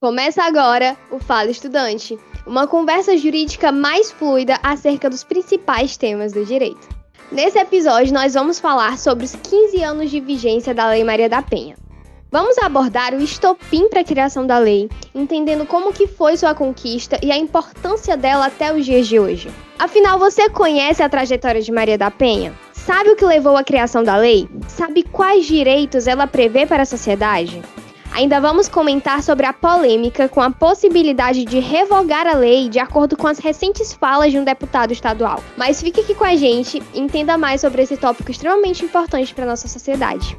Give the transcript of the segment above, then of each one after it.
Começa agora o Fala Estudante, uma conversa jurídica mais fluida acerca dos principais temas do direito. Nesse episódio, nós vamos falar sobre os 15 anos de vigência da Lei Maria da Penha. Vamos abordar o estopim para a criação da lei, entendendo como que foi sua conquista e a importância dela até os dias de hoje. Afinal, você conhece a trajetória de Maria da Penha? Sabe o que levou à criação da lei? Sabe quais direitos ela prevê para a sociedade? Ainda vamos comentar sobre a polêmica com a possibilidade de revogar a lei de acordo com as recentes falas de um deputado estadual. Mas fique aqui com a gente e entenda mais sobre esse tópico extremamente importante para nossa sociedade.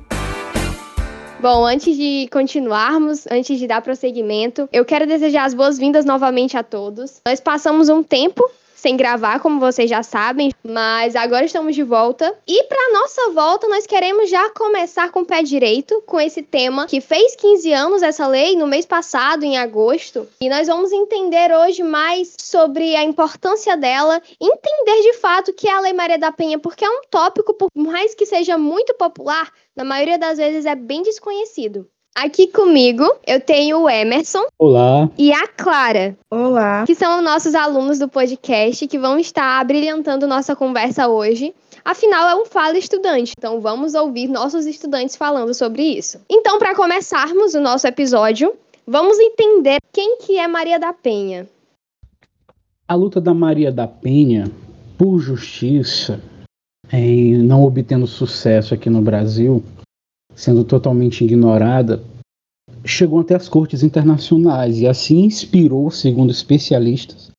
Bom, antes de continuarmos, antes de dar prosseguimento, eu quero desejar as boas-vindas novamente a todos. Nós passamos um tempo sem gravar, como vocês já sabem, mas agora estamos de volta. E para nossa volta, nós queremos já começar com o pé direito, com esse tema que fez 15 anos essa lei no mês passado, em agosto, e nós vamos entender hoje mais sobre a importância dela, entender de fato que é a Lei Maria da Penha, porque é um tópico, por mais que seja muito popular, na maioria das vezes é bem desconhecido. Aqui comigo eu tenho o Emerson. Olá. E a Clara. Olá. Que são nossos alunos do podcast que vão estar brilhantando nossa conversa hoje. Afinal, é um Fala Estudante, então vamos ouvir nossos estudantes falando sobre isso. Então, para começarmos o nosso episódio, vamos entender quem que é Maria da Penha. A luta da Maria da Penha por justiça, em não obtendo sucesso aqui no Brasil, sendo totalmente ignorada, chegou até as cortes internacionais e assim inspirou, segundo especialistas,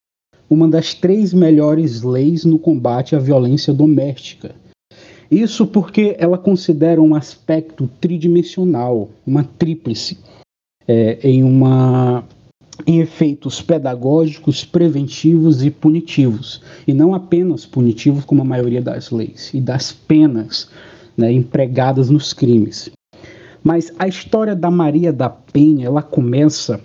uma das três melhores leis no combate à violência doméstica. Isso porque ela considera um aspecto tridimensional, uma tríplice, é, em, uma, em efeitos pedagógicos, preventivos e punitivos, e não apenas punitivos como a maioria das leis, e das penas né, empregadas nos crimes. Mas a história da Maria da Penha, ela começa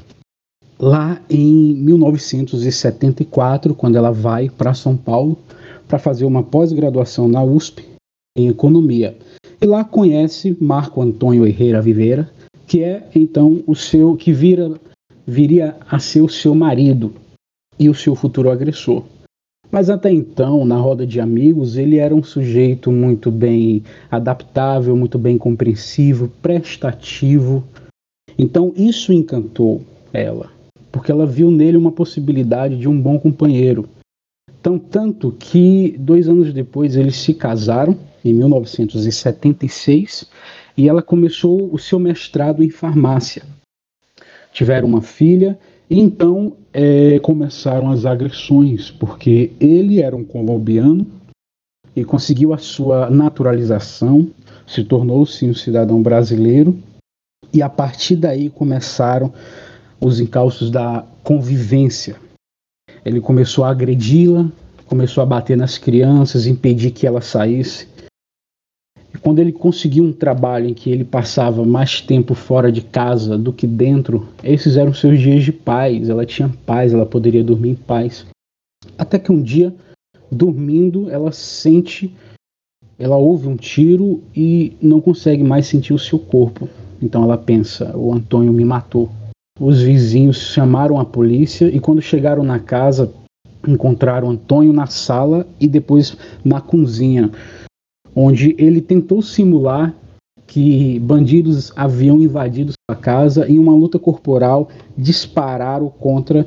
lá em 1974, quando ela vai para São Paulo para fazer uma pós-graduação na USP em economia. E lá conhece Marco Antônio Herrera Viveira, que é então o seu que vira viria a ser o seu marido e o seu futuro agressor. Mas até então, na roda de amigos, ele era um sujeito muito bem adaptável, muito bem compreensivo, prestativo. Então isso encantou ela, porque ela viu nele uma possibilidade de um bom companheiro. Então, tanto que dois anos depois eles se casaram, em 1976, e ela começou o seu mestrado em farmácia. Tiveram uma filha então é, começaram as agressões, porque ele era um colombiano e conseguiu a sua naturalização, se tornou-se um cidadão brasileiro, e a partir daí começaram os encalços da convivência. Ele começou a agredi-la, começou a bater nas crianças, impedir que ela saísse. Quando ele conseguiu um trabalho em que ele passava mais tempo fora de casa do que dentro, esses eram seus dias de paz. Ela tinha paz, ela poderia dormir em paz. Até que um dia, dormindo, ela sente, ela ouve um tiro e não consegue mais sentir o seu corpo. Então ela pensa: o Antônio me matou. Os vizinhos chamaram a polícia e quando chegaram na casa, encontraram Antônio na sala e depois na cozinha onde ele tentou simular que bandidos haviam invadido sua casa e em uma luta corporal dispararam contra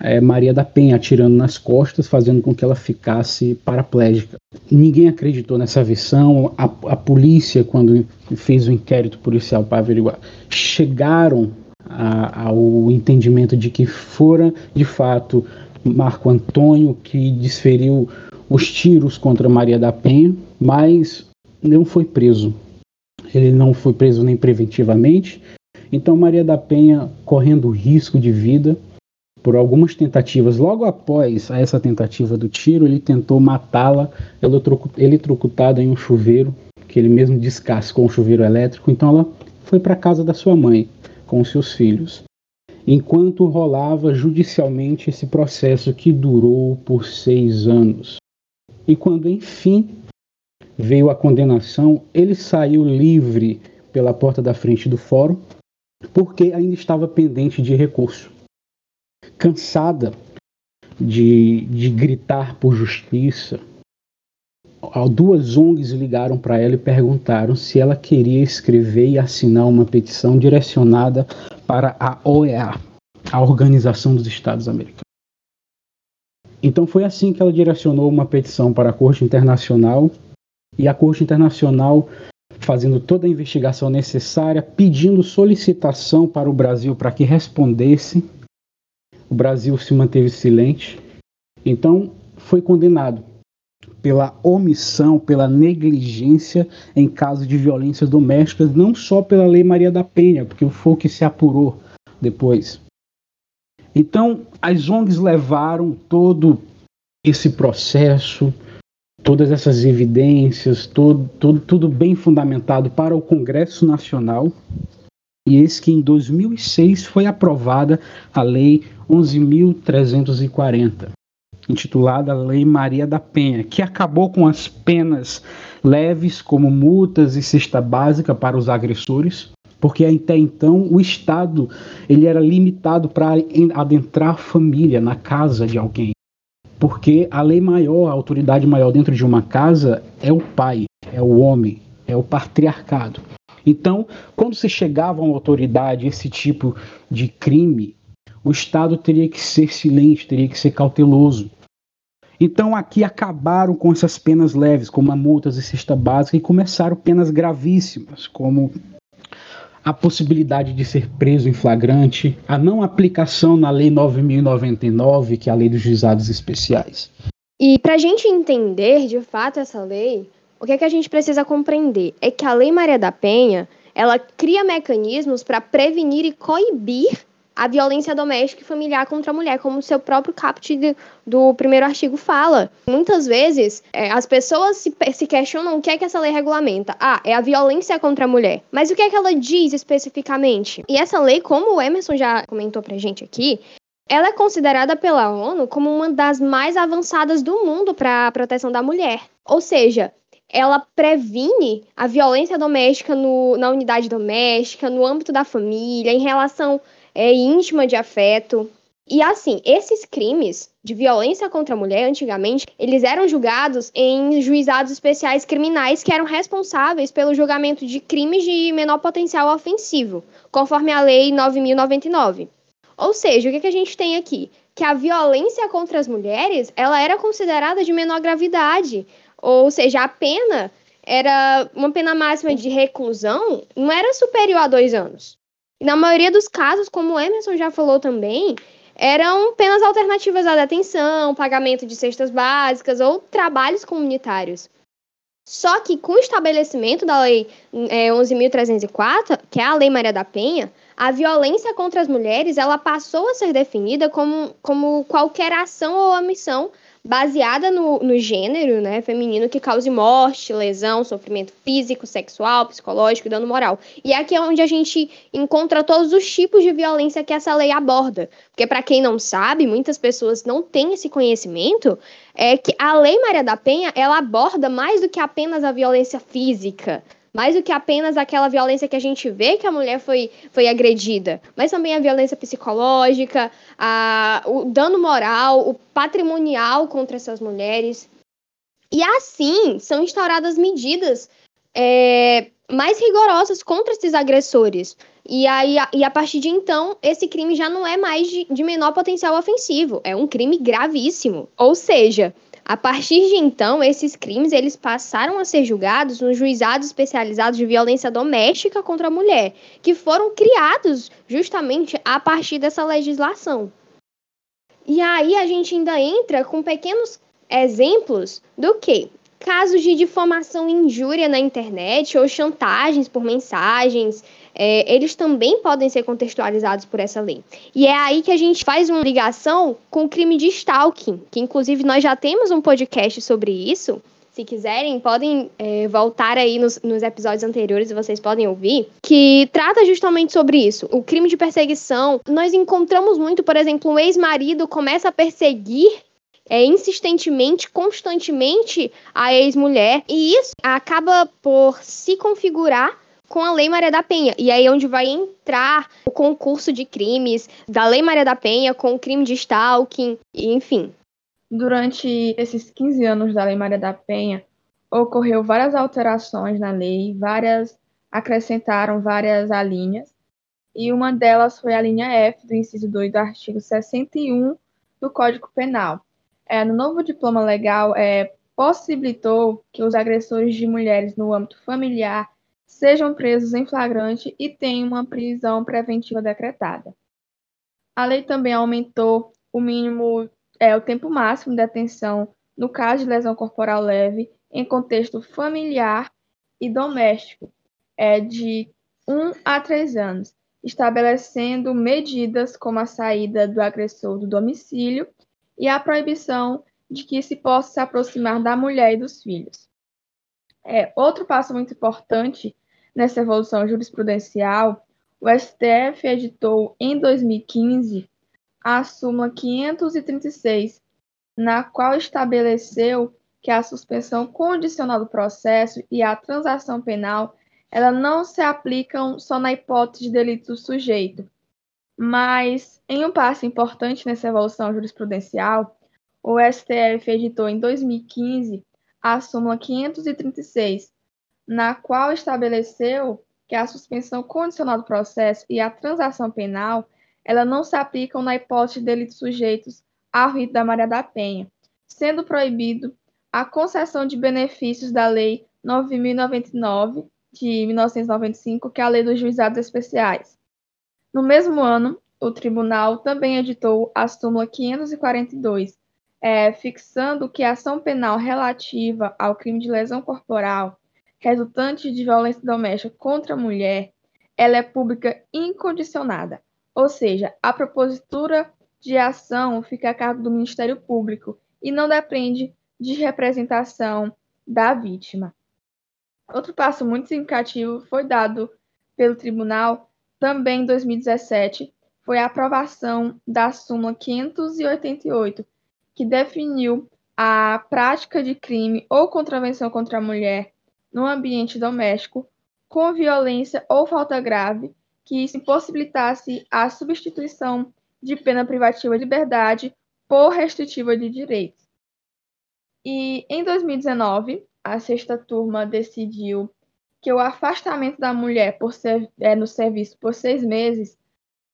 é, Maria da Penha, atirando nas costas, fazendo com que ela ficasse paraplégica. Ninguém acreditou nessa versão. A, a polícia, quando fez o inquérito policial para averiguar, chegaram a, ao entendimento de que fora de fato Marco Antônio que desferiu os tiros contra Maria da Penha, mas não foi preso. Ele não foi preso nem preventivamente. Então Maria da Penha, correndo risco de vida por algumas tentativas, logo após essa tentativa do tiro, ele tentou matá-la eletrocutada em um chuveiro, que ele mesmo descascou um chuveiro elétrico. Então ela foi para a casa da sua mãe com seus filhos. enquanto rolava judicialmente esse processo que durou por seis anos. E quando enfim veio a condenação, ele saiu livre pela porta da frente do fórum, porque ainda estava pendente de recurso. Cansada de, de gritar por justiça, duas ONGs ligaram para ela e perguntaram se ela queria escrever e assinar uma petição direcionada para a OEA, a Organização dos Estados Americanos. Então foi assim que ela direcionou uma petição para a Corte Internacional e a Corte Internacional fazendo toda a investigação necessária, pedindo solicitação para o Brasil para que respondesse. O Brasil se manteve silente. Então foi condenado pela omissão, pela negligência em caso de violências domésticas, não só pela Lei Maria da Penha, porque foi o que se apurou depois. Então, as ONGs levaram todo esse processo, todas essas evidências, todo, todo, tudo bem fundamentado para o Congresso Nacional. E eis que em 2006 foi aprovada a Lei 11.340, intitulada Lei Maria da Penha, que acabou com as penas leves, como multas e cesta básica para os agressores, porque até então o Estado ele era limitado para adentrar a família na casa de alguém. Porque a lei maior, a autoridade maior dentro de uma casa é o pai, é o homem, é o patriarcado. Então, quando se chegava a uma autoridade esse tipo de crime, o Estado teria que ser silente, teria que ser cauteloso. Então aqui acabaram com essas penas leves, como a multas e cesta básica, e começaram penas gravíssimas, como a possibilidade de ser preso em flagrante, a não aplicação na Lei 9.099, que é a Lei dos Juizados Especiais. E para a gente entender de fato essa lei, o que, é que a gente precisa compreender é que a Lei Maria da Penha ela cria mecanismos para prevenir e coibir a violência doméstica e familiar contra a mulher, como o seu próprio caput do primeiro artigo fala. Muitas vezes, é, as pessoas se, se, questionam o que é que essa lei regulamenta. Ah, é a violência contra a mulher. Mas o que é que ela diz especificamente? E essa lei, como o Emerson já comentou pra gente aqui, ela é considerada pela ONU como uma das mais avançadas do mundo para a proteção da mulher. Ou seja, ela previne a violência doméstica no, na unidade doméstica, no âmbito da família, em relação é, íntima de afeto. E assim, esses crimes de violência contra a mulher, antigamente, eles eram julgados em juizados especiais criminais que eram responsáveis pelo julgamento de crimes de menor potencial ofensivo, conforme a Lei 9099. Ou seja, o que, que a gente tem aqui? Que a violência contra as mulheres, ela era considerada de menor gravidade, ou seja, a pena era uma pena máxima de reclusão, não era superior a dois anos. Na maioria dos casos, como o Emerson já falou também, eram penas alternativas à detenção, pagamento de cestas básicas ou trabalhos comunitários. Só que com o estabelecimento da Lei é, 11.304, que é a Lei Maria da Penha, a violência contra as mulheres ela passou a ser definida como, como qualquer ação ou omissão baseada no, no gênero né, feminino que cause morte, lesão, sofrimento físico, sexual, psicológico e dano moral. E aqui é onde a gente encontra todos os tipos de violência que essa lei aborda. Porque, para quem não sabe, muitas pessoas não têm esse conhecimento, é que a Lei Maria da Penha ela aborda mais do que apenas a violência física mais do que apenas aquela violência que a gente vê que a mulher foi, foi agredida, mas também a violência psicológica, a, o dano moral, o patrimonial contra essas mulheres. E assim são instauradas medidas é, mais rigorosas contra esses agressores. E, aí, e a partir de então, esse crime já não é mais de, de menor potencial ofensivo, é um crime gravíssimo. Ou seja, a partir de então, esses crimes eles passaram a ser julgados nos juizados especializados de violência doméstica contra a mulher, que foram criados justamente a partir dessa legislação. E aí a gente ainda entra com pequenos exemplos do que casos de difamação e injúria na internet ou chantagens por mensagens, é, eles também podem ser contextualizados por essa lei. E é aí que a gente faz uma ligação com o crime de stalking, que inclusive nós já temos um podcast sobre isso, se quiserem, podem é, voltar aí nos, nos episódios anteriores e vocês podem ouvir, que trata justamente sobre isso. O crime de perseguição, nós encontramos muito, por exemplo, um ex-marido começa a perseguir é, insistentemente, constantemente a ex-mulher. E isso acaba por se configurar com a Lei Maria da Penha. E aí é onde vai entrar o concurso de crimes da Lei Maria da Penha com o crime de stalking, enfim. Durante esses 15 anos da Lei Maria da Penha, ocorreu várias alterações na lei, várias acrescentaram várias alíneas, e uma delas foi a linha F do inciso 2 do artigo 61 do Código Penal, é, no novo diploma legal, é, possibilitou que os agressores de mulheres no âmbito familiar sejam presos em flagrante e tenham uma prisão preventiva decretada. A lei também aumentou o mínimo, é, o tempo máximo de atenção no caso de lesão corporal leve em contexto familiar e doméstico, é de 1 a 3 anos, estabelecendo medidas como a saída do agressor do domicílio e a proibição de que se possa se aproximar da mulher e dos filhos. É, outro passo muito importante nessa evolução jurisprudencial, o STF editou em 2015 a súmula 536, na qual estabeleceu que a suspensão condicional do processo e a transação penal ela não se aplicam só na hipótese de delito do sujeito, mas, em um passo importante nessa evolução jurisprudencial, o STF editou em 2015 a súmula 536, na qual estabeleceu que a suspensão condicional do processo e a transação penal ela não se aplicam na hipótese de delitos sujeitos ao rito da Maria da Penha, sendo proibido a concessão de benefícios da Lei 9.099 de 1995, que é a Lei dos Juizados Especiais. No mesmo ano, o tribunal também editou a súmula 542, é, fixando que a ação penal relativa ao crime de lesão corporal resultante de violência doméstica contra a mulher, ela é pública incondicionada, ou seja, a propositura de ação fica a cargo do Ministério Público e não depende de representação da vítima. Outro passo muito significativo foi dado pelo tribunal também em 2017, foi a aprovação da súmula 588, que definiu a prática de crime ou contravenção contra a mulher no ambiente doméstico com violência ou falta grave que impossibilitasse a substituição de pena privativa de liberdade por restritiva de direitos. E em 2019, a sexta turma decidiu que o afastamento da mulher por ser, é, no serviço por seis meses,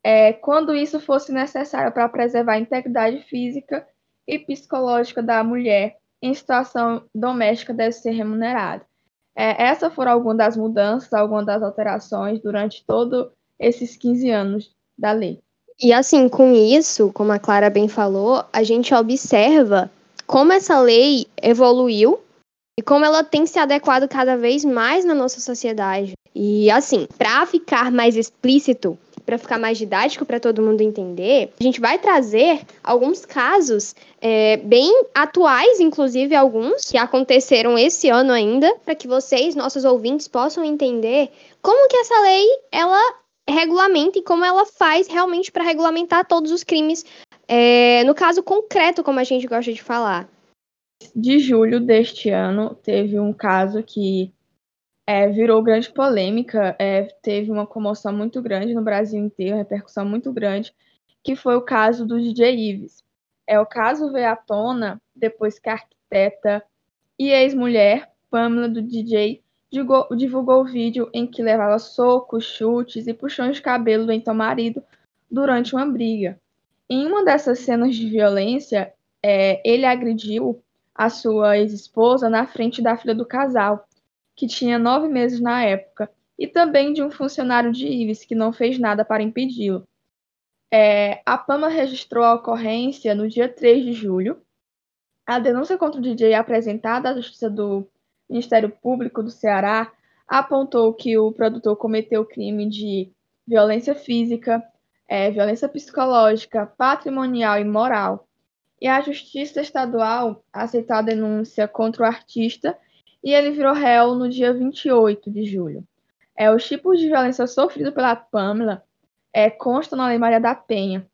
é, quando isso fosse necessário para preservar a integridade física e psicológica da mulher em situação doméstica, deve ser remunerado. É, essas foram algumas das mudanças, algumas das alterações durante todos esses 15 anos da lei. E assim, com isso, como a Clara bem falou, a gente observa como essa lei evoluiu e como ela tem se adequado cada vez mais na nossa sociedade. E assim, para ficar mais explícito, para ficar mais didático para todo mundo entender, a gente vai trazer alguns casos é, bem atuais, inclusive alguns que aconteceram esse ano ainda, para que vocês, nossos ouvintes, possam entender como que essa lei ela regulamenta e como ela faz realmente para regulamentar todos os crimes, é, no caso concreto, como a gente gosta de falar de julho deste ano, teve um caso que é, virou grande polêmica, é, teve uma comoção muito grande no Brasil inteiro, repercussão muito grande, que foi o caso do DJ Ives. É, o caso veio à tona depois que a arquiteta e ex-mulher, Pamela do DJ, divulgou, divulgou o vídeo em que levava socos, chutes e puxões de cabelo do então marido durante uma briga. Em uma dessas cenas de violência, é, ele agrediu a sua ex-esposa na frente da filha do casal, que tinha nove meses na época, e também de um funcionário de Ives, que não fez nada para impedi-lo. É, a PAMA registrou a ocorrência no dia 3 de julho. A denúncia contra o DJ apresentada à Justiça do Ministério Público do Ceará apontou que o produtor cometeu crime de violência física, é, violência psicológica, patrimonial e moral, E a Justiça Estadual aceitou a denúncia contra o artista e ele virou réu no dia 28 de julho. É, os tipos de violência sofrido pela Pamela é, constam na Lei Maria da Penha.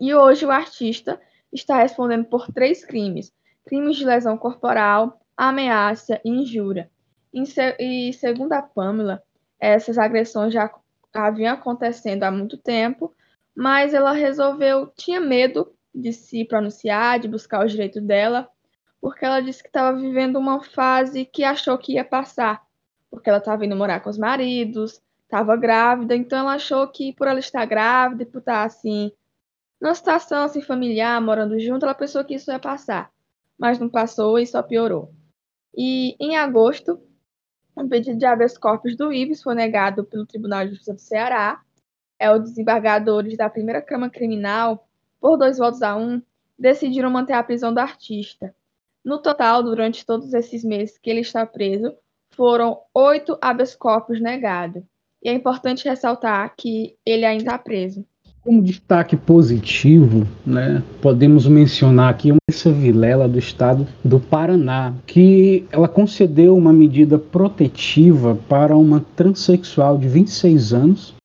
E hoje o artista está respondendo por três crimes: crimes de lesão corporal, ameaça e injúria. E segundo a Pamela, essas agressões já haviam acontecendo há muito tempo, mas ela resolveu, tinha medo de se pronunciar, de buscar os direitos dela, porque ela disse que estava vivendo uma fase que achou que ia passar, porque ela estava indo morar com os maridos, estava grávida, então ela achou que por ela estar grávida por estar assim, numa situação assim familiar, morando junto, ela pensou que isso ia passar, mas não passou e só piorou. E em agosto, um pedido de habeas corpus do IBS foi negado pelo Tribunal de Justiça do Ceará. É, os desembargadores da primeira Câmara Criminal, por dois votos a um, decidiram manter a prisão do artista. No total, durante todos esses meses que ele está preso, foram oito habeas corpus negados. E é importante ressaltar que ele ainda está preso. Como destaque positivo, né, podemos mencionar aqui uma Vilela do estado do Paraná, que ela concedeu uma medida protetiva para uma transexual de 26 anos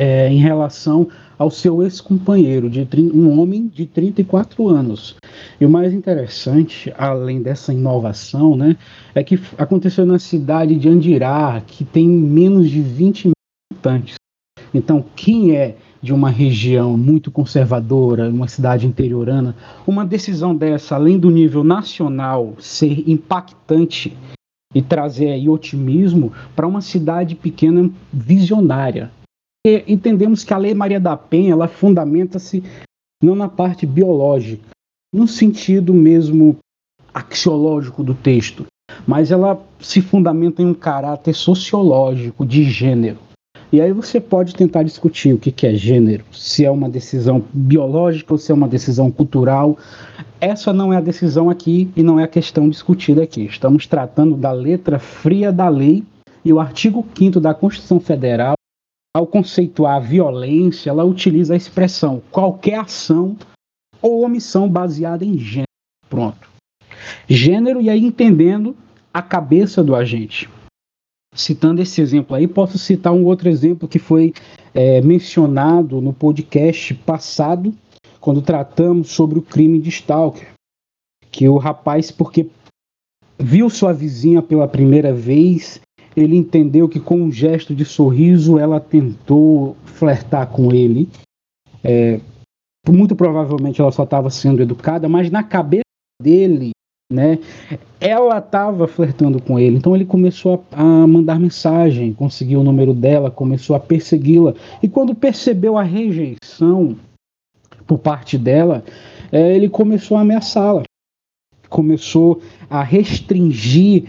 é, em relação ao seu ex-companheiro, um homem de 34 anos. E o mais interessante, além dessa inovação, né, é que aconteceu na cidade de Andirá, que tem menos de 20 mil habitantes. Então, quem é de uma região muito conservadora, uma cidade interiorana, uma decisão dessa, além do nível nacional ser impactante e trazer aí otimismo para uma cidade pequena visionária. Entendemos que a Lei Maria da Penha ela fundamenta-se não na parte biológica, no sentido mesmo axiológico do texto, mas ela se fundamenta em um caráter sociológico de gênero. E aí você pode tentar discutir o que, que é gênero, se é uma decisão biológica ou se é uma decisão cultural. Essa não é a decisão aqui e não é a questão discutida aqui. Estamos tratando da letra fria da lei e o artigo 5 da Constituição Federal, ao conceituar a violência, ela utiliza a expressão qualquer ação ou omissão baseada em gênero. Pronto. Gênero, e aí entendendo a cabeça do agente citando esse exemplo aí, posso citar um outro exemplo que foi é, mencionado no podcast passado, quando tratamos sobre o crime de Stalker. Que o rapaz, porque viu sua vizinha pela primeira vez, ele entendeu que com um gesto de sorriso ela tentou flertar com ele. É, muito provavelmente ela só estava sendo educada, mas na cabeça dele né? Ela estava flertando com ele, então ele começou a, a, mandar mensagem, conseguiu o número dela, começou a persegui-la. E quando percebeu a rejeição por parte dela, é, ele começou a ameaçá-la, começou a restringir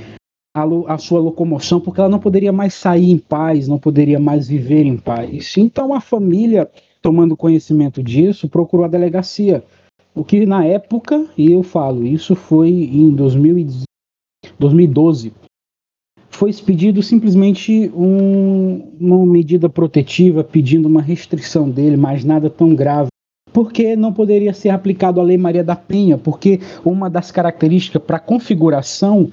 a, sua locomoção, porque ela não poderia mais sair em paz, não poderia mais viver em paz. Então a família, tomando conhecimento disso, procurou a delegacia o que na época, e eu falo, isso foi em 2012, foi expedido simplesmente um, uma medida protetiva pedindo uma restrição dele, mas nada tão grave. Porque não poderia ser aplicado a Lei Maria da Penha, porque uma das características para configuração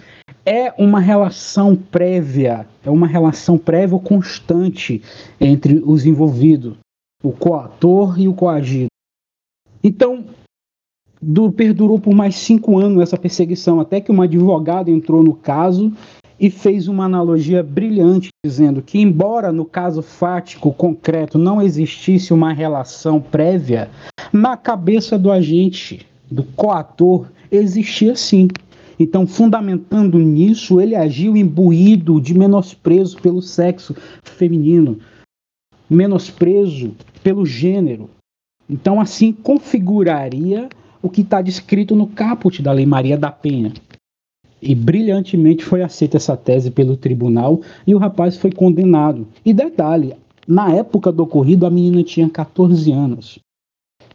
é uma relação prévia, é uma relação prévia ou constante entre os envolvidos, o coator e o coagido. Então, do, perdurou por mais cinco anos essa perseguição, até que uma advogada entrou no caso e fez uma analogia brilhante, dizendo que, embora no caso fático concreto não existisse uma relação prévia, na cabeça do agente, do coator, existia sim. Então, fundamentando nisso, ele agiu imbuído de menosprezo pelo sexo feminino, menosprezo pelo gênero. Então, assim, configuraria o que está descrito no caput da Lei Maria da Penha. E brilhantemente foi aceita essa tese pelo tribunal e o rapaz foi condenado. E detalhe, na época do ocorrido a menina tinha 14 anos.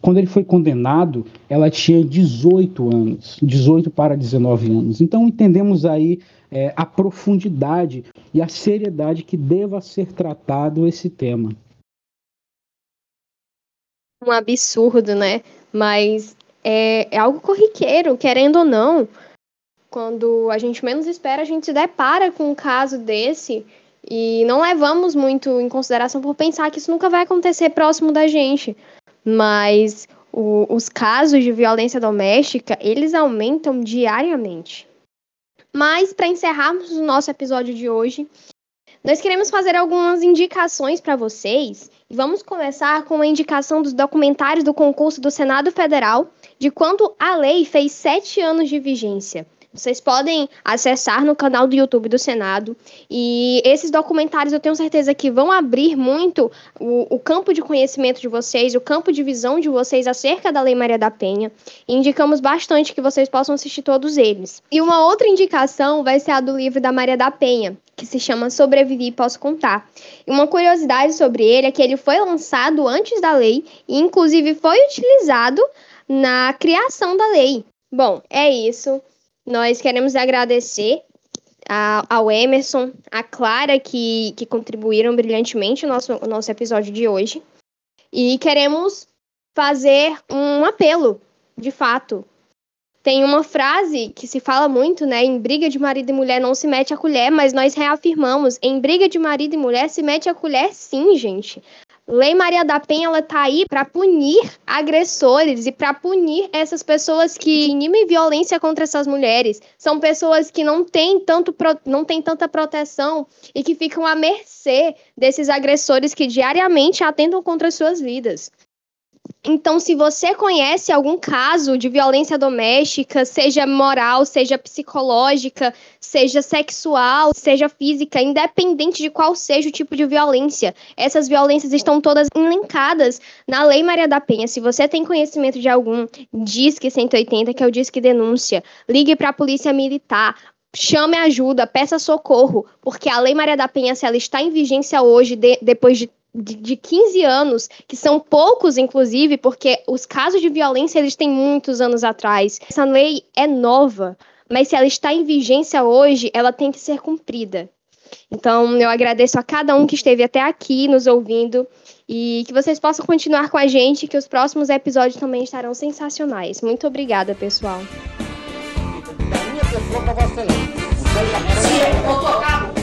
Quando ele foi condenado, ela tinha 18 anos, 18 para 19 anos. Então entendemos aí é, a profundidade e a seriedade que deva ser tratado esse tema. Um absurdo, né? Mas é, é algo corriqueiro, querendo ou não. Quando a gente menos espera, a gente se depara com um caso desse e não levamos muito em consideração por pensar que isso nunca vai acontecer próximo da gente. Mas o, os casos de violência doméstica, eles aumentam diariamente. Mas, para encerrarmos o nosso episódio de hoje, nós queremos fazer algumas indicações para vocês. E vamos começar com a indicação dos documentários do concurso do Senado Federal de quando a lei fez sete anos de vigência. Vocês podem acessar no canal do YouTube do Senado. E esses documentários eu tenho certeza que vão abrir muito o, o, campo de conhecimento de vocês, o campo de visão de vocês acerca da Lei Maria da Penha. E indicamos bastante que vocês possam assistir todos eles. E uma outra indicação vai ser a do livro da Maria da Penha, que se chama Sobrevivi e Posso Contar. E uma curiosidade sobre ele é que ele foi lançado antes da lei e, inclusive, foi utilizado na criação da lei. Bom, é isso. Nós queremos agradecer a, ao Emerson, a Clara, que, que contribuíram brilhantemente no nosso, no nosso episódio de hoje. E queremos fazer um apelo, de fato. Tem uma frase que se fala muito, né? Em briga de marido e mulher não se mete a colher, mas nós reafirmamos: em briga de marido e mulher se mete a colher, sim, gente. Lei Maria da Penha ela tá aí para punir agressores e para punir essas pessoas que inimem violência contra essas mulheres. São pessoas que não têm tanto não têm tanta proteção e que ficam à mercê desses agressores que diariamente atentam contra as suas vidas. Então, se você conhece algum caso de violência doméstica, seja moral, seja psicológica, seja sexual, seja física, independente de qual seja o tipo de violência, essas violências estão todas elencadas na Lei Maria da Penha. Se você tem conhecimento de algum, Disque 180, que é o Disque Denúncia, ligue para a Polícia Militar, chame ajuda, peça socorro, porque a Lei Maria da Penha, se ela está em vigência hoje, de, depois de de, de 15 anos, que são poucos, inclusive, porque os casos de violência eles têm muitos anos atrás. Essa lei é nova, mas se ela está em vigência hoje, ela tem que ser cumprida. Então, eu agradeço a cada um que esteve até aqui nos ouvindo e que vocês possam continuar com a gente, que os próximos episódios também estarão sensacionais. Muito obrigada, pessoal. Se eu tocar